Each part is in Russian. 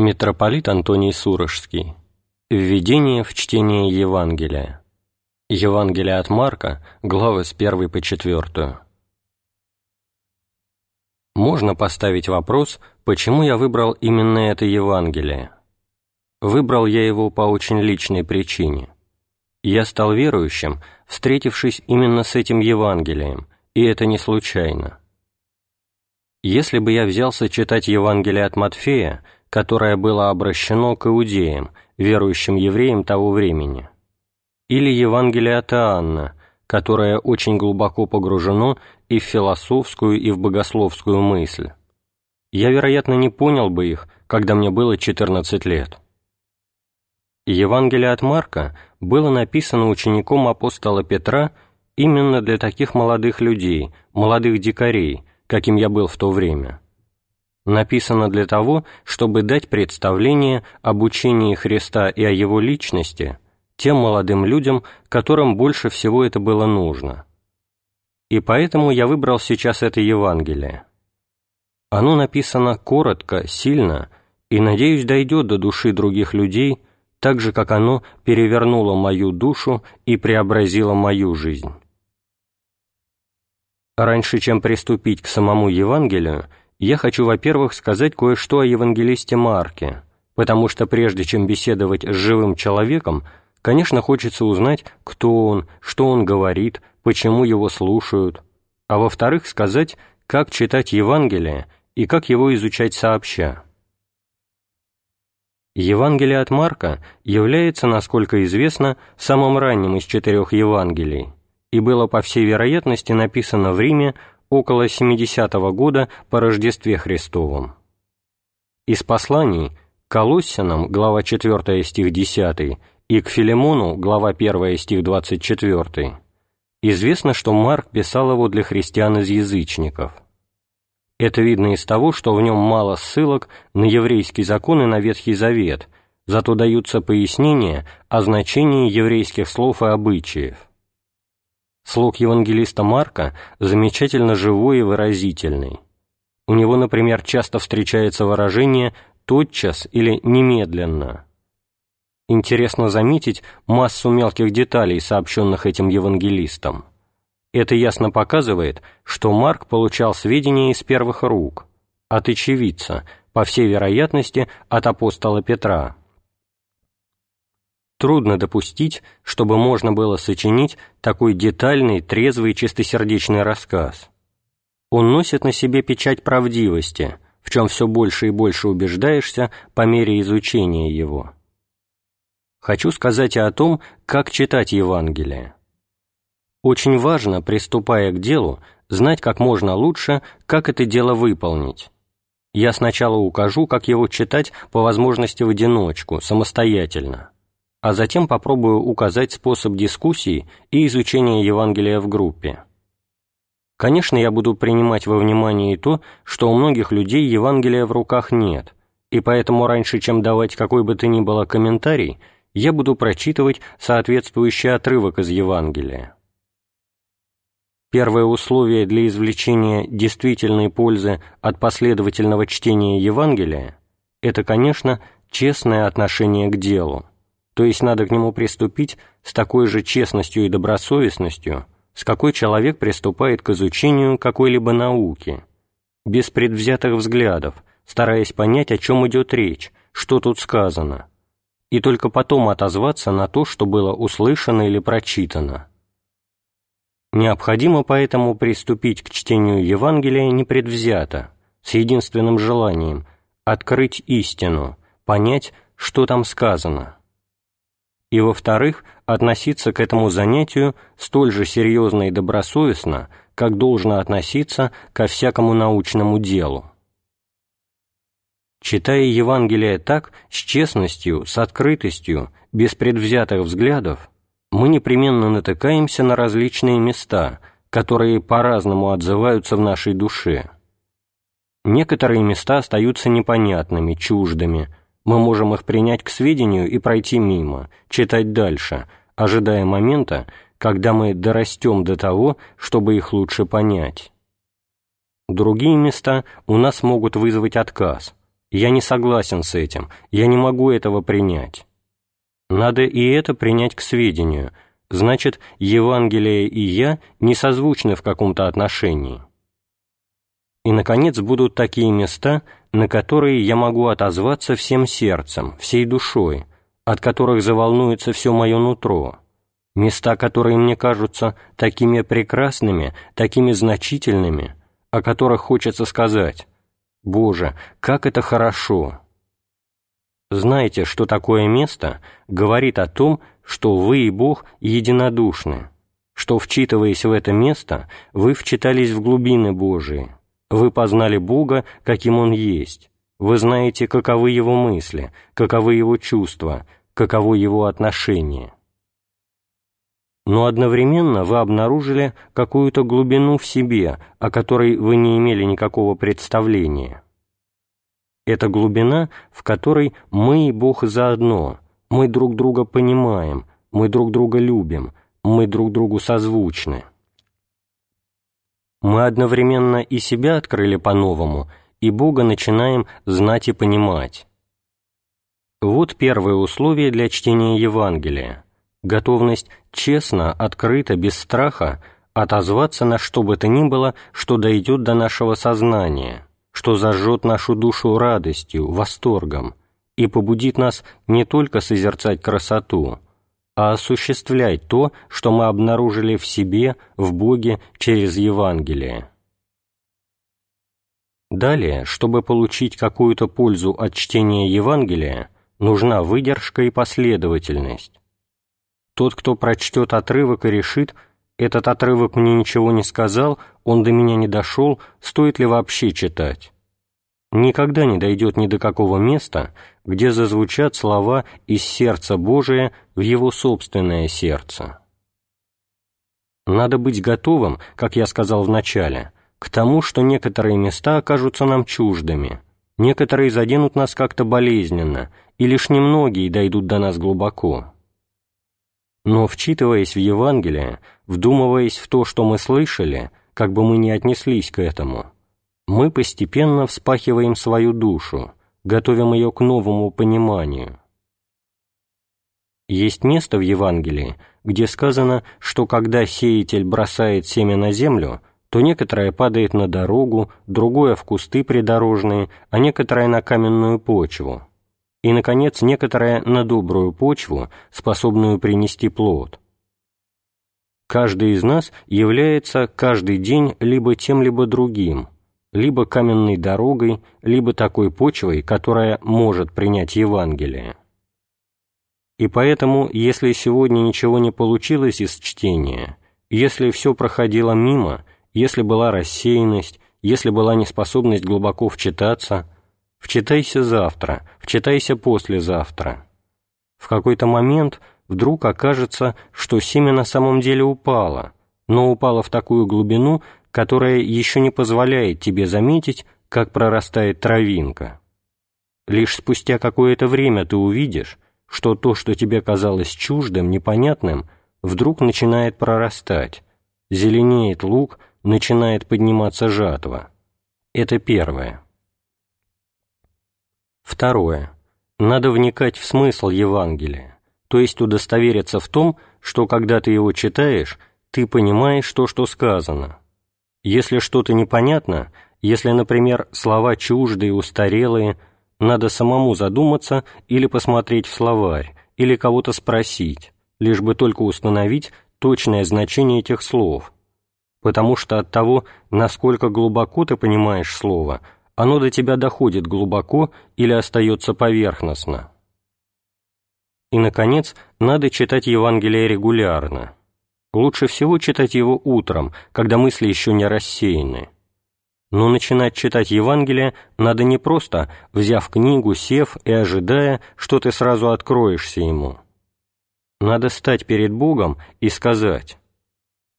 Митрополит Антоний Сурожский. Введение в чтение Евангелия. Евангелие от Марка, главы с 1 по 4. Можно поставить вопрос, почему я выбрал именно это Евангелие. Выбрал я его по очень личной причине. Я стал верующим, встретившись именно с этим Евангелием, и это не случайно. Если бы я взялся читать Евангелие от Матфея, которое было обращено к иудеям, верующим евреям того времени, или Евангелие от Иоанна, которое очень глубоко погружено и в философскую, и в богословскую мысль. Я, вероятно, не понял бы их, когда мне было 14 лет. Евангелие от Марка было написано учеником апостола Петра именно для таких молодых людей, молодых дикарей, каким я был в то время написано для того, чтобы дать представление об учении Христа и о Его личности тем молодым людям, которым больше всего это было нужно. И поэтому я выбрал сейчас это Евангелие. Оно написано коротко, сильно, и, надеюсь, дойдет до души других людей, так же, как оно перевернуло мою душу и преобразило мою жизнь. Раньше, чем приступить к самому Евангелию, я хочу, во-первых, сказать кое-что о евангелисте Марке, потому что прежде чем беседовать с живым человеком, конечно, хочется узнать, кто он, что он говорит, почему его слушают, а во-вторых, сказать, как читать Евангелие и как его изучать сообща. Евангелие от Марка является, насколько известно, самым ранним из четырех Евангелий и было, по всей вероятности, написано в Риме около 70 -го года по Рождестве Христовом. Из посланий к Колоссянам, глава 4 стих 10, и к Филимону, глава 1 стих 24, известно, что Марк писал его для христиан из язычников. Это видно из того, что в нем мало ссылок на еврейский закон и на Ветхий Завет, зато даются пояснения о значении еврейских слов и обычаев. Слог евангелиста Марка замечательно живой и выразительный. У него, например, часто встречается выражение «тотчас» или «немедленно». Интересно заметить массу мелких деталей, сообщенных этим евангелистом. Это ясно показывает, что Марк получал сведения из первых рук, от очевидца, по всей вероятности, от апостола Петра. Трудно допустить, чтобы можно было сочинить такой детальный, трезвый, чистосердечный рассказ. Он носит на себе печать правдивости, в чем все больше и больше убеждаешься по мере изучения его. Хочу сказать о том, как читать Евангелие. Очень важно, приступая к делу, знать как можно лучше, как это дело выполнить. Я сначала укажу, как его читать по возможности в одиночку, самостоятельно а затем попробую указать способ дискуссии и изучения Евангелия в группе. Конечно, я буду принимать во внимание и то, что у многих людей Евангелия в руках нет, и поэтому раньше, чем давать какой бы то ни было комментарий, я буду прочитывать соответствующий отрывок из Евангелия. Первое условие для извлечения действительной пользы от последовательного чтения Евангелия – это, конечно, честное отношение к делу то есть надо к нему приступить с такой же честностью и добросовестностью, с какой человек приступает к изучению какой-либо науки, без предвзятых взглядов, стараясь понять, о чем идет речь, что тут сказано, и только потом отозваться на то, что было услышано или прочитано. Необходимо поэтому приступить к чтению Евангелия непредвзято, с единственным желанием – открыть истину, понять, что там сказано и, во-вторых, относиться к этому занятию столь же серьезно и добросовестно, как должно относиться ко всякому научному делу. Читая Евангелие так, с честностью, с открытостью, без предвзятых взглядов, мы непременно натыкаемся на различные места, которые по-разному отзываются в нашей душе. Некоторые места остаются непонятными, чуждыми, мы можем их принять к сведению и пройти мимо, читать дальше, ожидая момента, когда мы дорастем до того, чтобы их лучше понять. Другие места у нас могут вызвать отказ, Я не согласен с этим, я не могу этого принять. Надо и это принять к сведению, значит, Евангелие и я не созвучны в каком-то отношении. И, наконец, будут такие места, на которые я могу отозваться всем сердцем, всей душой, от которых заволнуется все мое нутро, места, которые мне кажутся такими прекрасными, такими значительными, о которых хочется сказать «Боже, как это хорошо!» Знаете, что такое место говорит о том, что вы и Бог единодушны, что, вчитываясь в это место, вы вчитались в глубины Божии, вы познали Бога, каким Он есть, вы знаете, каковы Его мысли, каковы Его чувства, каково Его отношение но одновременно вы обнаружили какую-то глубину в себе, о которой вы не имели никакого представления. Это глубина, в которой мы и Бог заодно, мы друг друга понимаем, мы друг друга любим, мы друг другу созвучны. Мы одновременно и себя открыли по-новому, и Бога начинаем знать и понимать. Вот первое условие для чтения Евангелия – готовность честно, открыто, без страха отозваться на что бы то ни было, что дойдет до нашего сознания, что зажжет нашу душу радостью, восторгом и побудит нас не только созерцать красоту, а осуществлять то, что мы обнаружили в себе, в Боге через Евангелие. Далее, чтобы получить какую-то пользу от чтения Евангелия, нужна выдержка и последовательность. Тот, кто прочтет отрывок и решит, этот отрывок мне ничего не сказал, он до меня не дошел, стоит ли вообще читать? Никогда не дойдет ни до какого места, где зазвучат слова из сердца Божия в его собственное сердце. Надо быть готовым, как я сказал в начале, к тому, что некоторые места окажутся нам чуждыми, некоторые заденут нас как-то болезненно, и лишь немногие дойдут до нас глубоко. Но, вчитываясь в Евангелие, вдумываясь в то, что мы слышали, как бы мы ни отнеслись к этому, мы постепенно вспахиваем свою душу, готовим ее к новому пониманию. Есть место в Евангелии, где сказано, что когда сеятель бросает семя на землю, то некоторое падает на дорогу, другое в кусты придорожные, а некоторое на каменную почву и, наконец, некоторая на добрую почву, способную принести плод. Каждый из нас является каждый день либо тем, либо другим, либо каменной дорогой, либо такой почвой, которая может принять Евангелие. И поэтому, если сегодня ничего не получилось из чтения, если все проходило мимо, если была рассеянность, если была неспособность глубоко вчитаться – Вчитайся завтра, вчитайся послезавтра. В какой-то момент вдруг окажется, что семя на самом деле упало, но упало в такую глубину, которая еще не позволяет тебе заметить, как прорастает травинка. Лишь спустя какое-то время ты увидишь, что то, что тебе казалось чуждым, непонятным, вдруг начинает прорастать, зеленеет лук, начинает подниматься жатва. Это первое. Второе. Надо вникать в смысл Евангелия, то есть удостовериться в том, что когда ты его читаешь, ты понимаешь то, что сказано. Если что-то непонятно, если, например, слова чуждые, устарелые, надо самому задуматься или посмотреть в словарь, или кого-то спросить, лишь бы только установить точное значение этих слов, потому что от того, насколько глубоко ты понимаешь слово – оно до тебя доходит глубоко или остается поверхностно. И, наконец, надо читать Евангелие регулярно. Лучше всего читать его утром, когда мысли еще не рассеяны. Но начинать читать Евангелие надо не просто, взяв книгу, сев и ожидая, что ты сразу откроешься ему. Надо стать перед Богом и сказать,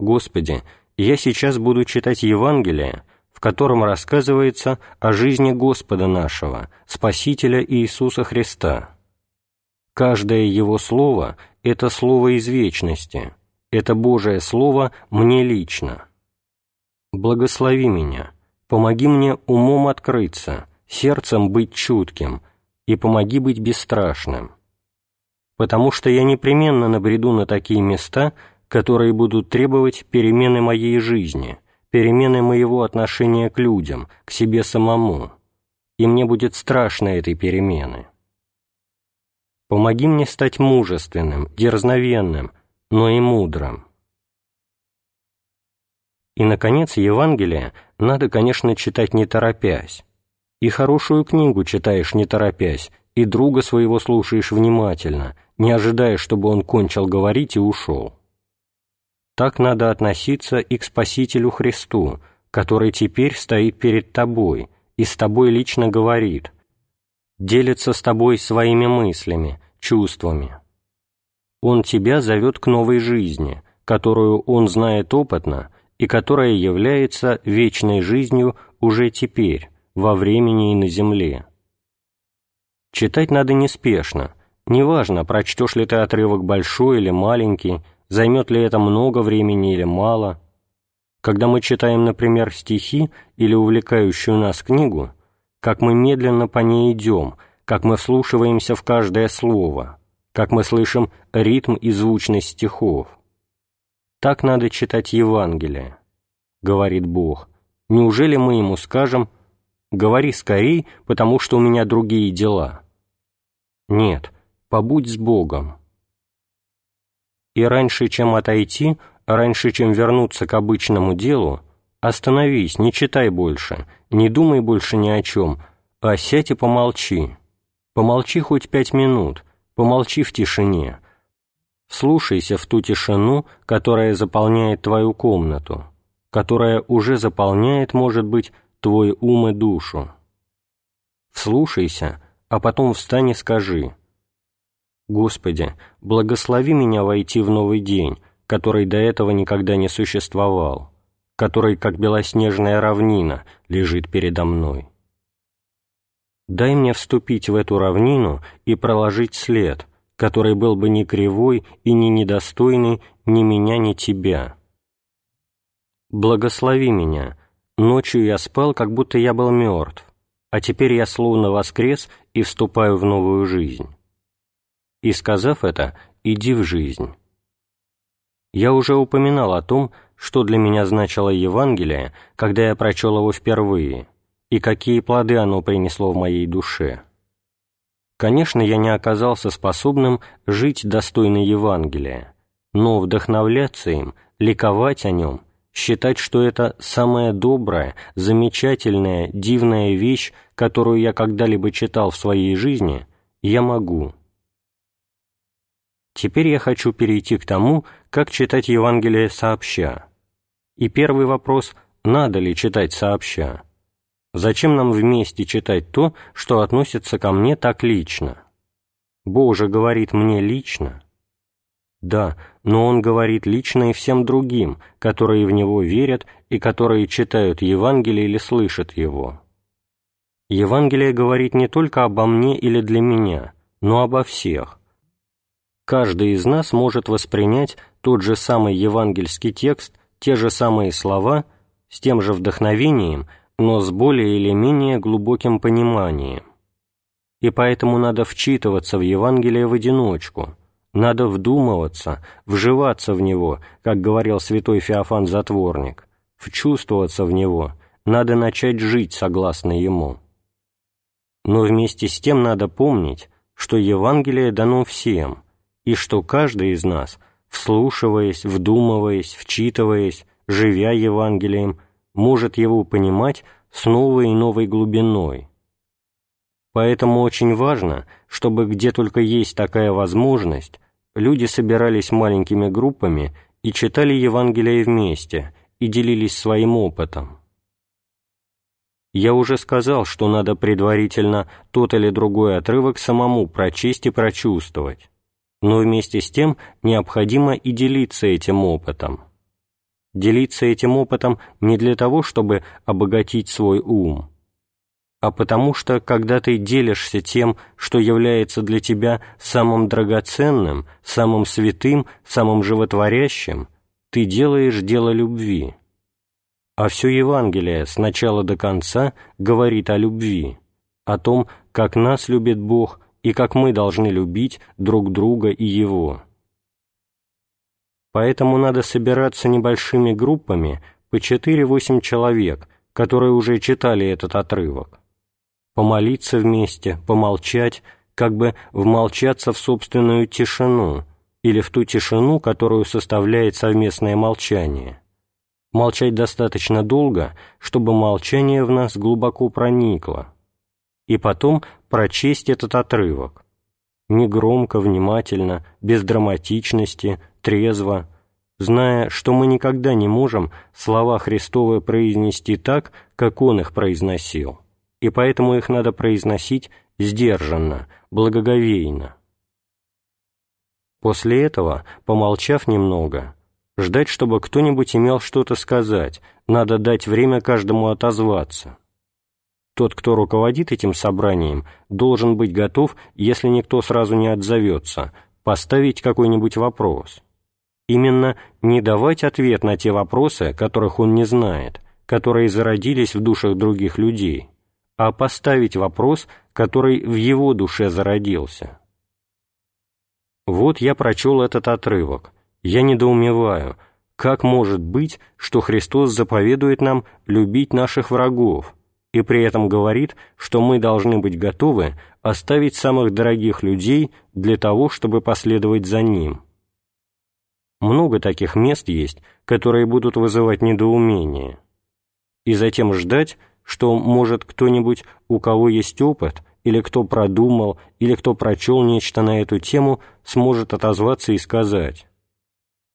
«Господи, я сейчас буду читать Евангелие, в котором рассказывается о жизни Господа нашего, Спасителя Иисуса Христа. Каждое Его слово – это слово из вечности, это Божие Слово мне лично. Благослови меня, помоги мне умом открыться, сердцем быть чутким и помоги быть бесстрашным. Потому что я непременно набреду на такие места, которые будут требовать перемены моей жизни, перемены моего отношения к людям, к себе самому, и мне будет страшно этой перемены. Помоги мне стать мужественным, дерзновенным, но и мудрым. И, наконец, Евангелие надо, конечно, читать не торопясь. И хорошую книгу читаешь не торопясь, и друга своего слушаешь внимательно, не ожидая, чтобы он кончил говорить и ушел. Так надо относиться и к Спасителю Христу, который теперь стоит перед тобой и с тобой лично говорит, делится с тобой своими мыслями, чувствами. Он тебя зовет к новой жизни, которую он знает опытно и которая является вечной жизнью уже теперь, во времени и на земле. Читать надо неспешно, неважно, прочтешь ли ты отрывок большой или маленький, займет ли это много времени или мало. Когда мы читаем, например, стихи или увлекающую нас книгу, как мы медленно по ней идем, как мы вслушиваемся в каждое слово, как мы слышим ритм и звучность стихов. Так надо читать Евангелие, говорит Бог. Неужели мы ему скажем «говори скорей, потому что у меня другие дела»? Нет, побудь с Богом и раньше, чем отойти, раньше, чем вернуться к обычному делу, остановись, не читай больше, не думай больше ни о чем, а сядь и помолчи. Помолчи хоть пять минут, помолчи в тишине. Слушайся в ту тишину, которая заполняет твою комнату, которая уже заполняет, может быть, твой ум и душу. Вслушайся, а потом встань и скажи — Господи, благослови меня войти в новый день, который до этого никогда не существовал, который, как белоснежная равнина, лежит передо мной. Дай мне вступить в эту равнину и проложить след, который был бы не кривой и не недостойный ни меня, ни Тебя. Благослови меня. Ночью я спал, как будто я был мертв, а теперь я словно воскрес и вступаю в новую жизнь и, сказав это, иди в жизнь. Я уже упоминал о том, что для меня значило Евангелие, когда я прочел его впервые, и какие плоды оно принесло в моей душе. Конечно, я не оказался способным жить достойно Евангелия, но вдохновляться им, ликовать о нем, считать, что это самая добрая, замечательная, дивная вещь, которую я когда-либо читал в своей жизни, я могу. Теперь я хочу перейти к тому, как читать Евангелие сообща. И первый вопрос – надо ли читать сообща? Зачем нам вместе читать то, что относится ко мне так лично? Боже говорит мне лично. Да, но Он говорит лично и всем другим, которые в Него верят и которые читают Евангелие или слышат Его. Евангелие говорит не только обо мне или для меня, но обо всех – каждый из нас может воспринять тот же самый евангельский текст, те же самые слова, с тем же вдохновением, но с более или менее глубоким пониманием. И поэтому надо вчитываться в Евангелие в одиночку, надо вдумываться, вживаться в него, как говорил святой Феофан Затворник, вчувствоваться в него, надо начать жить согласно ему. Но вместе с тем надо помнить, что Евангелие дано всем, и что каждый из нас, вслушиваясь, вдумываясь, вчитываясь, живя Евангелием, может его понимать с новой и новой глубиной. Поэтому очень важно, чтобы где только есть такая возможность, люди собирались маленькими группами и читали Евангелие вместе и делились своим опытом. Я уже сказал, что надо предварительно тот или другой отрывок самому прочесть и прочувствовать но вместе с тем необходимо и делиться этим опытом. Делиться этим опытом не для того, чтобы обогатить свой ум, а потому что, когда ты делишься тем, что является для тебя самым драгоценным, самым святым, самым животворящим, ты делаешь дело любви. А все Евангелие с начала до конца говорит о любви, о том, как нас любит Бог и как мы должны любить друг друга и Его. Поэтому надо собираться небольшими группами по 4-8 человек, которые уже читали этот отрывок. Помолиться вместе, помолчать, как бы вмолчаться в собственную тишину или в ту тишину, которую составляет совместное молчание. Молчать достаточно долго, чтобы молчание в нас глубоко проникло. И потом прочесть этот отрывок. Негромко, внимательно, без драматичности, трезво, зная, что мы никогда не можем слова Христовы произнести так, как Он их произносил, и поэтому их надо произносить сдержанно, благоговейно. После этого, помолчав немного, ждать, чтобы кто-нибудь имел что-то сказать, надо дать время каждому отозваться. Тот, кто руководит этим собранием, должен быть готов, если никто сразу не отзовется, поставить какой-нибудь вопрос. Именно не давать ответ на те вопросы, которых он не знает, которые зародились в душах других людей, а поставить вопрос, который в его душе зародился. Вот я прочел этот отрывок. Я недоумеваю, как может быть, что Христос заповедует нам любить наших врагов, и при этом говорит, что мы должны быть готовы оставить самых дорогих людей для того, чтобы последовать за Ним. Много таких мест есть, которые будут вызывать недоумение. И затем ждать, что, может, кто-нибудь, у кого есть опыт, или кто продумал, или кто прочел нечто на эту тему, сможет отозваться и сказать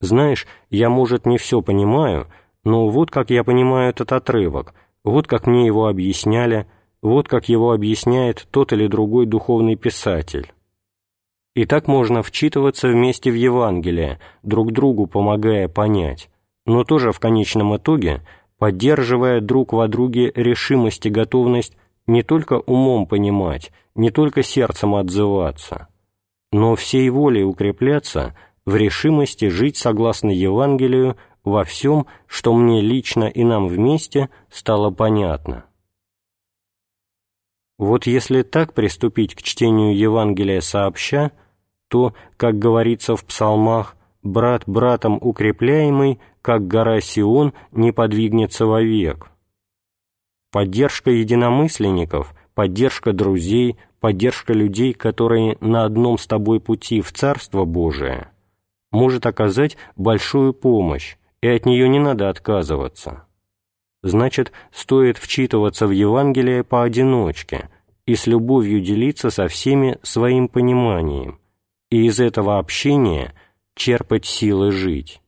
«Знаешь, я, может, не все понимаю, но вот как я понимаю этот отрывок, вот как мне его объясняли, вот как его объясняет тот или другой духовный писатель». И так можно вчитываться вместе в Евангелие, друг другу помогая понять, но тоже в конечном итоге поддерживая друг во друге решимость и готовность не только умом понимать, не только сердцем отзываться, но всей волей укрепляться в решимости жить согласно Евангелию во всем, что мне лично и нам вместе стало понятно. Вот если так приступить к чтению Евангелия сообща, то, как говорится в псалмах, «брат братом укрепляемый, как гора Сион, не подвигнется вовек». Поддержка единомысленников, поддержка друзей, поддержка людей, которые на одном с тобой пути в Царство Божие, может оказать большую помощь, и от нее не надо отказываться. Значит, стоит вчитываться в Евангелие поодиночке и с любовью делиться со всеми своим пониманием, и из этого общения черпать силы жить.